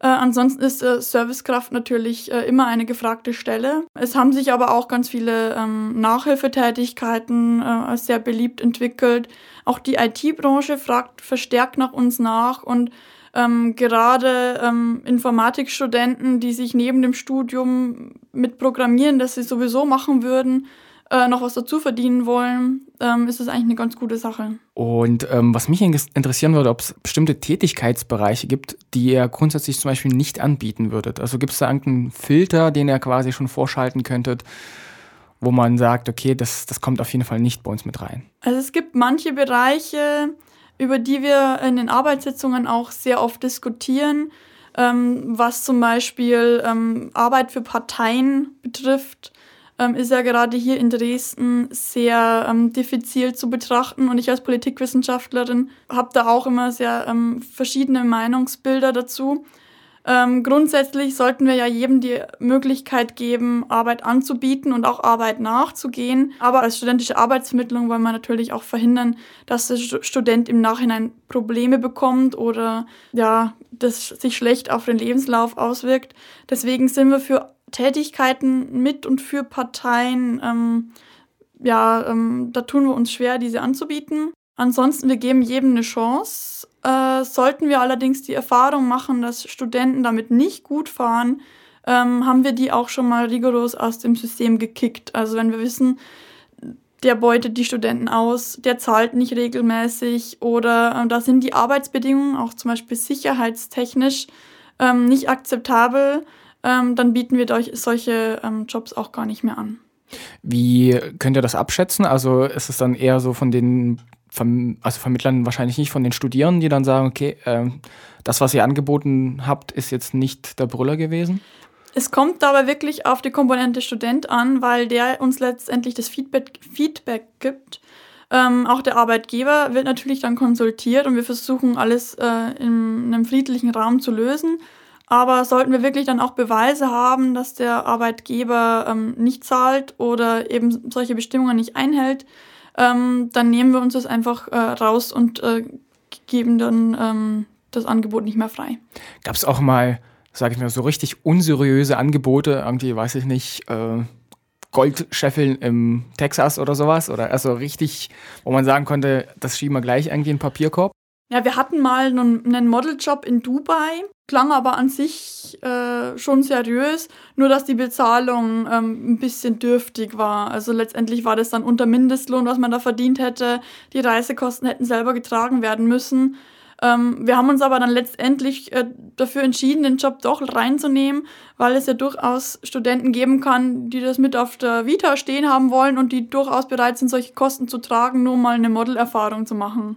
Speaker 2: Äh, ansonsten ist äh, Servicekraft natürlich äh, immer eine gefragte Stelle. Es haben sich aber auch ganz viele ähm, Nachhilfetätigkeiten äh, sehr beliebt entwickelt. Auch die IT-Branche fragt verstärkt nach uns nach und ähm, gerade ähm, Informatikstudenten, die sich neben dem Studium mit Programmieren, das sie sowieso machen würden, äh, noch was dazu verdienen wollen, ähm, ist das eigentlich eine ganz gute Sache.
Speaker 1: Und ähm, was mich interessieren würde, ob es bestimmte Tätigkeitsbereiche gibt, die ihr grundsätzlich zum Beispiel nicht anbieten würdet. Also gibt es da irgendeinen Filter, den ihr quasi schon vorschalten könntet, wo man sagt, okay, das, das kommt auf jeden Fall nicht bei uns mit rein?
Speaker 2: Also es gibt manche Bereiche, über die wir in den Arbeitssitzungen auch sehr oft diskutieren, ähm, was zum Beispiel ähm, Arbeit für Parteien betrifft ähm, ist ja gerade hier in Dresden sehr ähm, diffizil zu betrachten. Und ich als Politikwissenschaftlerin habe da auch immer sehr ähm, verschiedene Meinungsbilder dazu. Ähm, grundsätzlich sollten wir ja jedem die Möglichkeit geben, Arbeit anzubieten und auch Arbeit nachzugehen. Aber als studentische Arbeitsvermittlung wollen wir natürlich auch verhindern, dass der Student im Nachhinein Probleme bekommt oder ja, das sich schlecht auf den Lebenslauf auswirkt. Deswegen sind wir für Tätigkeiten mit und für Parteien, ähm, ja, ähm, da tun wir uns schwer, diese anzubieten. Ansonsten, wir geben jedem eine Chance. Äh, sollten wir allerdings die Erfahrung machen, dass Studenten damit nicht gut fahren, ähm, haben wir die auch schon mal rigoros aus dem System gekickt. Also wenn wir wissen, der beutet die Studenten aus, der zahlt nicht regelmäßig oder äh, da sind die Arbeitsbedingungen, auch zum Beispiel sicherheitstechnisch, ähm, nicht akzeptabel, ähm, dann bieten wir solche ähm, Jobs auch gar nicht mehr an.
Speaker 1: Wie könnt ihr das abschätzen? Also ist es dann eher so von den Verm also Vermittlern wahrscheinlich nicht von den Studierenden, die dann sagen, okay, äh, das, was ihr angeboten habt, ist jetzt nicht der Brüller gewesen?
Speaker 2: Es kommt dabei wirklich auf die Komponente Student an, weil der uns letztendlich das Feedback, Feedback gibt. Ähm, auch der Arbeitgeber wird natürlich dann konsultiert und wir versuchen alles äh, in einem friedlichen Raum zu lösen. Aber sollten wir wirklich dann auch Beweise haben, dass der Arbeitgeber ähm, nicht zahlt oder eben solche Bestimmungen nicht einhält, ähm, dann nehmen wir uns das einfach äh, raus und äh, geben dann ähm, das Angebot nicht mehr frei.
Speaker 1: Gab es auch mal, sage ich mal, so richtig unseriöse Angebote, irgendwie, weiß ich nicht, äh, Goldscheffeln im Texas oder sowas? Oder also richtig, wo man sagen konnte, das schieben wir gleich irgendwie in den Papierkorb?
Speaker 2: Ja, wir hatten mal einen Modeljob in Dubai, klang aber an sich äh, schon seriös, nur dass die Bezahlung ähm, ein bisschen dürftig war. Also letztendlich war das dann unter Mindestlohn, was man da verdient hätte. Die Reisekosten hätten selber getragen werden müssen. Ähm, wir haben uns aber dann letztendlich äh, dafür entschieden, den Job doch reinzunehmen, weil es ja durchaus Studenten geben kann, die das mit auf der Vita stehen haben wollen und die durchaus bereit sind, solche Kosten zu tragen, nur mal eine Modelerfahrung zu machen.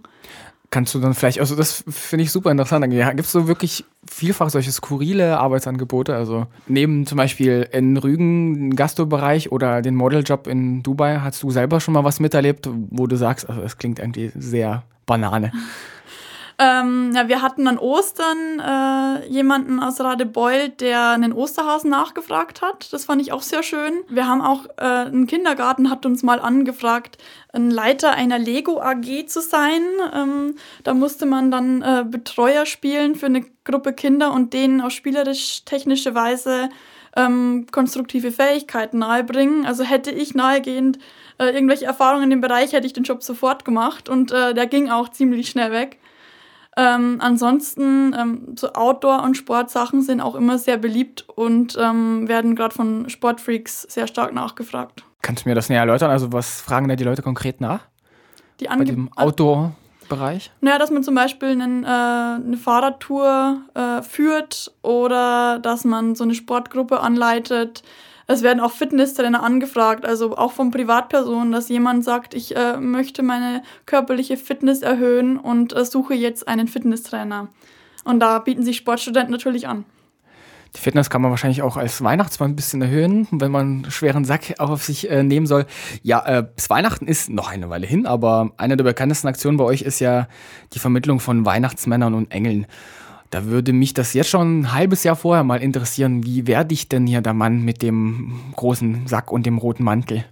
Speaker 1: Kannst du dann vielleicht, also das finde ich super interessant. Ja, Gibt es so wirklich vielfach solche skurrile Arbeitsangebote? Also neben zum Beispiel in Rügen, den Gastobereich oder den Modeljob in Dubai, hast du selber schon mal was miterlebt, wo du sagst, also es klingt irgendwie sehr Banane?
Speaker 2: Ähm, ja, wir hatten an Ostern äh, jemanden aus Radebeul, der einen Osterhasen nachgefragt hat. Das fand ich auch sehr schön. Wir haben auch, äh, ein Kindergarten hat uns mal angefragt, ein Leiter einer Lego AG zu sein. Ähm, da musste man dann äh, Betreuer spielen für eine Gruppe Kinder und denen auf spielerisch-technische Weise ähm, konstruktive Fähigkeiten nahebringen. Also hätte ich nahegehend äh, irgendwelche Erfahrungen in dem Bereich, hätte ich den Job sofort gemacht und äh, der ging auch ziemlich schnell weg. Ähm, ansonsten, ähm, so Outdoor- und Sportsachen sind auch immer sehr beliebt und ähm, werden gerade von Sportfreaks sehr stark nachgefragt.
Speaker 1: Kannst du mir das näher erläutern? Also, was fragen da die Leute konkret nach?
Speaker 2: Die
Speaker 1: Bei dem Outdoor-Bereich?
Speaker 2: Naja, dass man zum Beispiel einen, äh, eine Fahrradtour äh, führt oder dass man so eine Sportgruppe anleitet, es werden auch Fitnesstrainer angefragt, also auch von Privatpersonen, dass jemand sagt, ich äh, möchte meine körperliche Fitness erhöhen und äh, suche jetzt einen Fitnesstrainer. Und da bieten sich Sportstudenten natürlich an.
Speaker 1: Die Fitness kann man wahrscheinlich auch als Weihnachtsmann ein bisschen erhöhen, wenn man einen schweren Sack auf sich äh, nehmen soll. Ja, äh, Weihnachten ist noch eine Weile hin, aber eine der bekanntesten Aktionen bei euch ist ja die Vermittlung von Weihnachtsmännern und Engeln. Da würde mich das jetzt schon ein halbes Jahr vorher mal interessieren. Wie werde ich denn hier der Mann mit dem großen Sack und dem roten Mantel?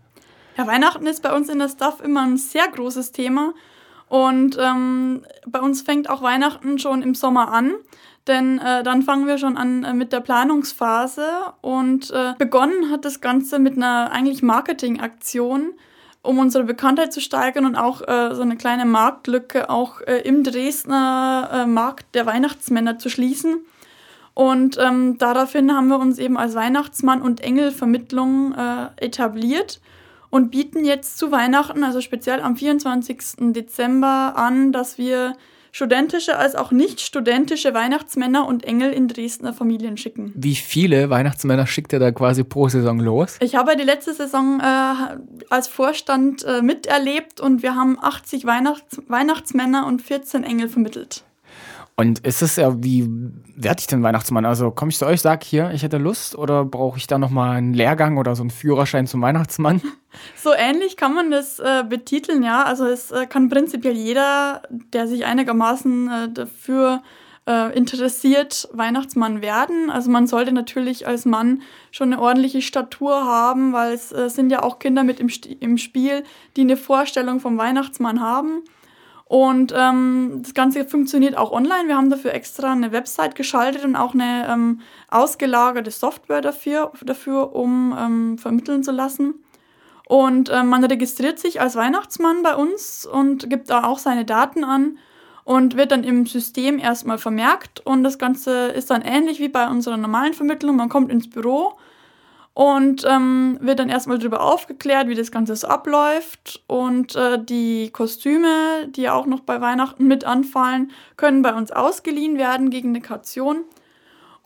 Speaker 2: Ja, Weihnachten ist bei uns in der Staff immer ein sehr großes Thema. Und ähm, bei uns fängt auch Weihnachten schon im Sommer an. Denn äh, dann fangen wir schon an äh, mit der Planungsphase. Und äh, begonnen hat das Ganze mit einer eigentlich Marketingaktion um unsere Bekanntheit zu steigern und auch äh, so eine kleine Marktlücke auch äh, im Dresdner äh, Markt der Weihnachtsmänner zu schließen. Und ähm, daraufhin haben wir uns eben als Weihnachtsmann und Engelvermittlung äh, etabliert und bieten jetzt zu Weihnachten, also speziell am 24. Dezember an, dass wir studentische als auch nicht studentische Weihnachtsmänner und Engel in Dresdner Familien schicken.
Speaker 1: Wie viele Weihnachtsmänner schickt ihr da quasi pro Saison los?
Speaker 2: Ich habe die letzte Saison äh, als Vorstand äh, miterlebt und wir haben 80 Weihnachts Weihnachtsmänner und 14 Engel vermittelt.
Speaker 1: Und ist es ja, wie werde ich denn Weihnachtsmann? Also komme ich zu euch, sage hier, ich hätte Lust oder brauche ich da nochmal einen Lehrgang oder so einen Führerschein zum Weihnachtsmann?
Speaker 2: So ähnlich kann man das äh, betiteln, ja. Also es äh, kann prinzipiell jeder, der sich einigermaßen äh, dafür äh, interessiert, Weihnachtsmann werden. Also man sollte natürlich als Mann schon eine ordentliche Statur haben, weil es äh, sind ja auch Kinder mit im, im Spiel, die eine Vorstellung vom Weihnachtsmann haben. Und ähm, das Ganze funktioniert auch online. Wir haben dafür extra eine Website geschaltet und auch eine ähm, ausgelagerte Software dafür, dafür um ähm, vermitteln zu lassen. Und ähm, man registriert sich als Weihnachtsmann bei uns und gibt da auch seine Daten an und wird dann im System erstmal vermerkt. Und das Ganze ist dann ähnlich wie bei unserer normalen Vermittlung. Man kommt ins Büro und ähm, wird dann erstmal darüber aufgeklärt, wie das Ganze so abläuft. Und äh, die Kostüme, die auch noch bei Weihnachten mit anfallen, können bei uns ausgeliehen werden gegen eine Kaution.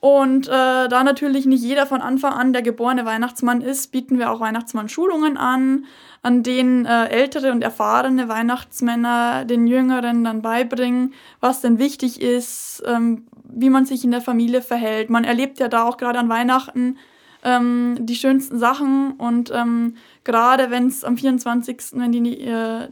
Speaker 2: Und äh, da natürlich nicht jeder von Anfang an der geborene Weihnachtsmann ist, bieten wir auch Weihnachtsmann-Schulungen an, an denen äh, ältere und erfahrene Weihnachtsmänner den Jüngeren dann beibringen, was denn wichtig ist, ähm, wie man sich in der Familie verhält. Man erlebt ja da auch gerade an Weihnachten ähm, die schönsten Sachen und ähm, gerade wenn es am 24., wenn die, äh,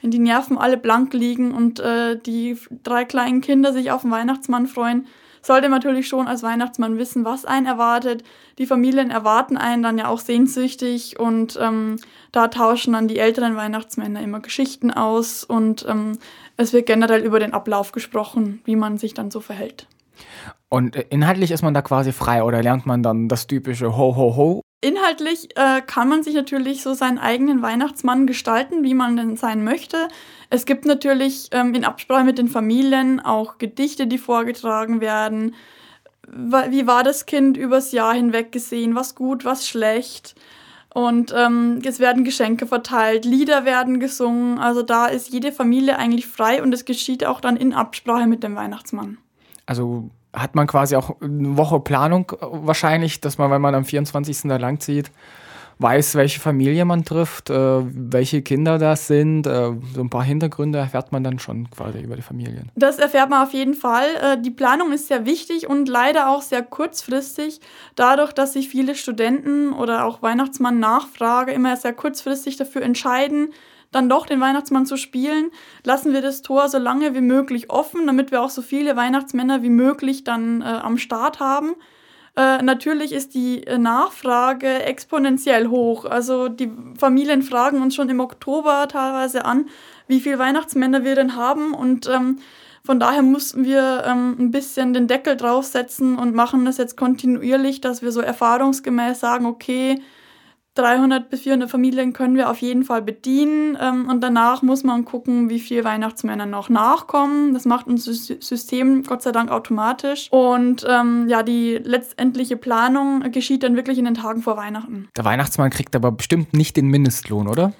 Speaker 2: wenn die Nerven alle blank liegen und äh, die drei kleinen Kinder sich auf den Weihnachtsmann freuen, sollte man natürlich schon als Weihnachtsmann wissen, was einen erwartet. Die Familien erwarten einen dann ja auch sehnsüchtig und ähm, da tauschen dann die älteren Weihnachtsmänner immer Geschichten aus und ähm, es wird generell über den Ablauf gesprochen, wie man sich dann so verhält.
Speaker 1: Und äh, inhaltlich ist man da quasi frei oder lernt man dann das typische Ho, Ho, Ho?
Speaker 2: Inhaltlich äh, kann man sich natürlich so seinen eigenen Weihnachtsmann gestalten, wie man denn sein möchte. Es gibt natürlich ähm, in Absprache mit den Familien auch Gedichte, die vorgetragen werden. Wie war das Kind übers Jahr hinweg gesehen? Was gut, was schlecht? Und ähm, es werden Geschenke verteilt, Lieder werden gesungen. Also da ist jede Familie eigentlich frei und es geschieht auch dann in Absprache mit dem Weihnachtsmann.
Speaker 1: Also hat man quasi auch eine Woche Planung wahrscheinlich, dass man, wenn man am 24. da lang zieht, weiß, welche Familie man trifft, äh, welche Kinder das sind. Äh, so ein paar Hintergründe erfährt man dann schon quasi über die Familien.
Speaker 2: Das erfährt man auf jeden Fall. Äh, die Planung ist sehr wichtig und leider auch sehr kurzfristig. Dadurch, dass sich viele Studenten oder auch Weihnachtsmann-Nachfrage immer sehr kurzfristig dafür entscheiden, dann doch den Weihnachtsmann zu spielen, lassen wir das Tor so lange wie möglich offen, damit wir auch so viele Weihnachtsmänner wie möglich dann äh, am Start haben. Äh, natürlich ist die äh, Nachfrage exponentiell hoch. Also die Familien fragen uns schon im Oktober teilweise an, wie viele Weihnachtsmänner wir denn haben. Und ähm, von daher mussten wir ähm, ein bisschen den Deckel draufsetzen und machen das jetzt kontinuierlich, dass wir so erfahrungsgemäß sagen, okay, 300 bis 400 Familien können wir auf jeden Fall bedienen. Ähm, und danach muss man gucken, wie viele Weihnachtsmänner noch nachkommen. Das macht unser System Gott sei Dank automatisch. Und ähm, ja, die letztendliche Planung geschieht dann wirklich in den Tagen vor Weihnachten.
Speaker 1: Der Weihnachtsmann kriegt aber bestimmt nicht den Mindestlohn, oder?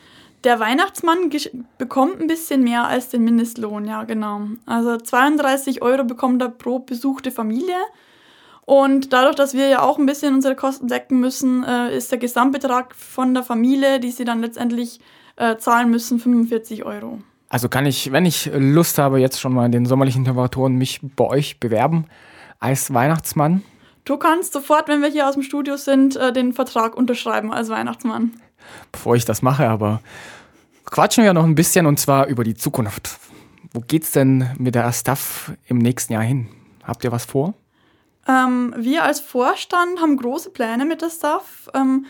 Speaker 2: Der Weihnachtsmann bekommt ein bisschen mehr als den Mindestlohn, ja, genau. Also 32 Euro bekommt er pro besuchte Familie. Und dadurch, dass wir ja auch ein bisschen unsere Kosten decken müssen, äh, ist der Gesamtbetrag von der Familie, die sie dann letztendlich äh, zahlen müssen, 45 Euro.
Speaker 1: Also kann ich, wenn ich Lust habe, jetzt schon mal in den sommerlichen Temperaturen mich bei euch bewerben als Weihnachtsmann?
Speaker 2: Du kannst sofort, wenn wir hier aus dem Studio sind, äh, den Vertrag unterschreiben als Weihnachtsmann.
Speaker 1: Bevor ich das mache, aber quatschen wir noch ein bisschen und zwar über die Zukunft. Wo geht's denn mit der Staff im nächsten Jahr hin? Habt ihr was vor?
Speaker 2: Ähm, wir als Vorstand haben große Pläne mit der Staff. Ähm,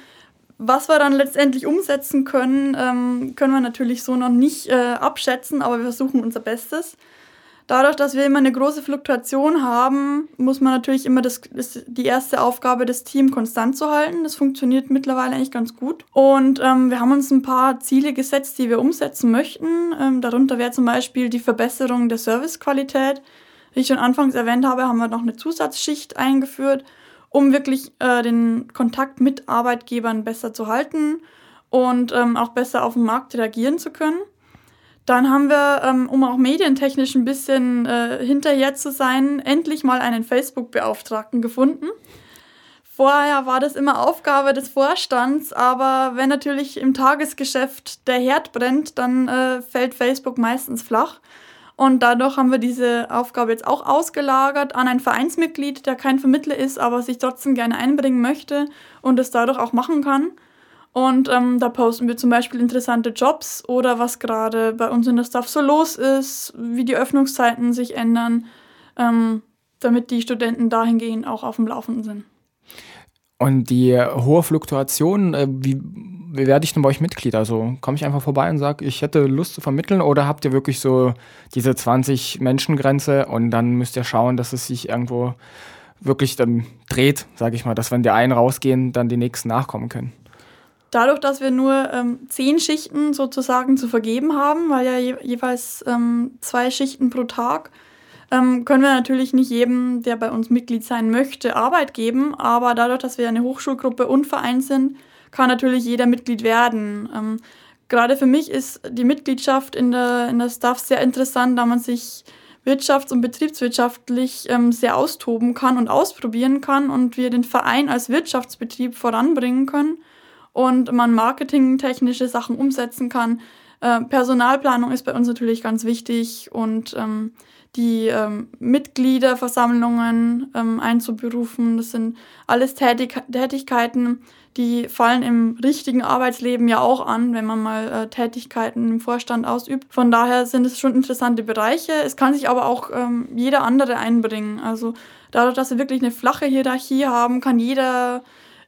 Speaker 2: was wir dann letztendlich umsetzen können, ähm, können wir natürlich so noch nicht äh, abschätzen, aber wir versuchen unser Bestes. Dadurch, dass wir immer eine große Fluktuation haben, muss man natürlich immer das, das die erste Aufgabe, das Team konstant zu halten. Das funktioniert mittlerweile eigentlich ganz gut. Und ähm, wir haben uns ein paar Ziele gesetzt, die wir umsetzen möchten. Ähm, darunter wäre zum Beispiel die Verbesserung der Servicequalität. Wie ich schon anfangs erwähnt habe, haben wir noch eine Zusatzschicht eingeführt, um wirklich äh, den Kontakt mit Arbeitgebern besser zu halten und ähm, auch besser auf den Markt reagieren zu können. Dann haben wir, ähm, um auch medientechnisch ein bisschen äh, hinterher zu sein, endlich mal einen Facebook-Beauftragten gefunden. Vorher war das immer Aufgabe des Vorstands, aber wenn natürlich im Tagesgeschäft der Herd brennt, dann äh, fällt Facebook meistens flach. Und dadurch haben wir diese Aufgabe jetzt auch ausgelagert an ein Vereinsmitglied, der kein Vermittler ist, aber sich trotzdem gerne einbringen möchte und es dadurch auch machen kann. Und ähm, da posten wir zum Beispiel interessante Jobs oder was gerade bei uns in der Staff so los ist, wie die Öffnungszeiten sich ändern, ähm, damit die Studenten dahingehend auch auf dem Laufenden sind.
Speaker 1: Und die hohe Fluktuation, äh, wie wie werde ich denn bei euch Mitglied? Also komme ich einfach vorbei und sage, ich hätte Lust zu vermitteln oder habt ihr wirklich so diese 20 Menschen Grenze und dann müsst ihr schauen, dass es sich irgendwo wirklich dann dreht, sage ich mal, dass wenn die einen rausgehen, dann die nächsten nachkommen können.
Speaker 2: Dadurch, dass wir nur ähm, zehn Schichten sozusagen zu vergeben haben, weil ja je jeweils ähm, zwei Schichten pro Tag, ähm, können wir natürlich nicht jedem, der bei uns Mitglied sein möchte, Arbeit geben. Aber dadurch, dass wir eine Hochschulgruppe und Verein sind, kann natürlich jeder Mitglied werden. Ähm, gerade für mich ist die Mitgliedschaft in der, in der Staff sehr interessant, da man sich wirtschafts- und betriebswirtschaftlich ähm, sehr austoben kann und ausprobieren kann und wir den Verein als Wirtschaftsbetrieb voranbringen können und man marketingtechnische Sachen umsetzen kann. Äh, Personalplanung ist bei uns natürlich ganz wichtig und ähm, die ähm, Mitgliederversammlungen ähm, einzuberufen. Das sind alles Tätig Tätigkeiten, die fallen im richtigen Arbeitsleben ja auch an, wenn man mal äh, Tätigkeiten im Vorstand ausübt. Von daher sind es schon interessante Bereiche. Es kann sich aber auch ähm, jeder andere einbringen. Also dadurch, dass wir wirklich eine flache Hierarchie haben, kann jeder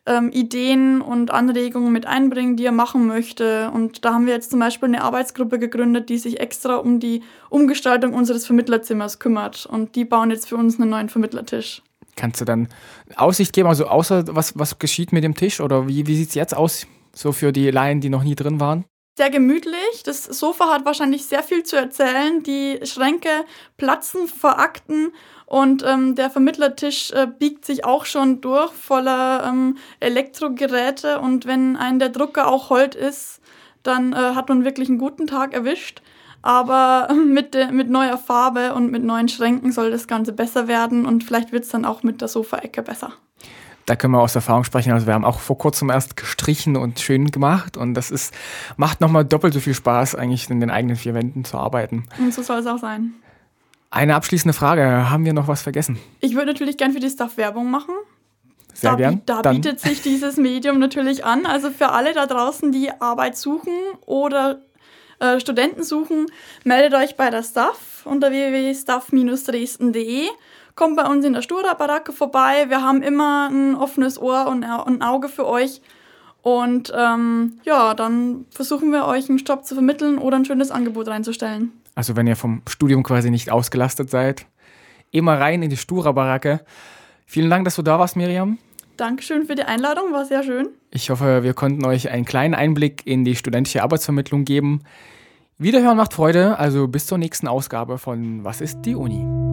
Speaker 2: ähm, Ideen und Anregungen mit einbringen, die er machen möchte. Und da haben wir jetzt zum Beispiel eine Arbeitsgruppe gegründet, die sich extra um die Umgestaltung unseres Vermittlerzimmers kümmert. Und die bauen jetzt für uns einen neuen Vermittlertisch.
Speaker 1: Kannst du dann Aussicht geben, also außer was, was geschieht mit dem Tisch oder wie, wie sieht es jetzt aus, so für die Laien, die noch nie drin waren?
Speaker 2: Sehr gemütlich. Das Sofa hat wahrscheinlich sehr viel zu erzählen. Die Schränke platzen vor Akten und ähm, der Vermittlertisch äh, biegt sich auch schon durch voller ähm, Elektrogeräte. Und wenn ein der Drucker auch hold ist, dann äh, hat man wirklich einen guten Tag erwischt. Aber mit, de, mit neuer Farbe und mit neuen Schränken soll das Ganze besser werden und vielleicht wird es dann auch mit der Sofaecke besser.
Speaker 1: Da können wir aus Erfahrung sprechen. Also wir haben auch vor kurzem erst gestrichen und schön gemacht und das ist, macht nochmal doppelt so viel Spaß, eigentlich in den eigenen vier Wänden zu arbeiten.
Speaker 2: Und so soll es auch sein.
Speaker 1: Eine abschließende Frage. Haben wir noch was vergessen?
Speaker 2: Ich würde natürlich gern für die Staff Werbung machen.
Speaker 1: Sehr
Speaker 2: da,
Speaker 1: gern.
Speaker 2: Da
Speaker 1: Dann-
Speaker 2: bietet sich dieses Medium natürlich an. Also für alle da draußen, die Arbeit suchen oder äh, Studenten suchen, meldet euch bei der Staff unter www.staff-dresden.de. Kommt bei uns in der Stura-Baracke vorbei. Wir haben immer ein offenes Ohr und ein Auge für euch. Und ähm, ja, dann versuchen wir euch einen Job zu vermitteln oder ein schönes Angebot reinzustellen.
Speaker 1: Also wenn ihr vom Studium quasi nicht ausgelastet seid, immer rein in die Stura-Baracke. Vielen Dank, dass du da warst, Miriam.
Speaker 2: Dankeschön für die Einladung, war sehr schön.
Speaker 1: Ich hoffe, wir konnten euch einen kleinen Einblick in die studentische Arbeitsvermittlung geben. Wiederhören macht Freude, also bis zur nächsten Ausgabe von Was ist die Uni?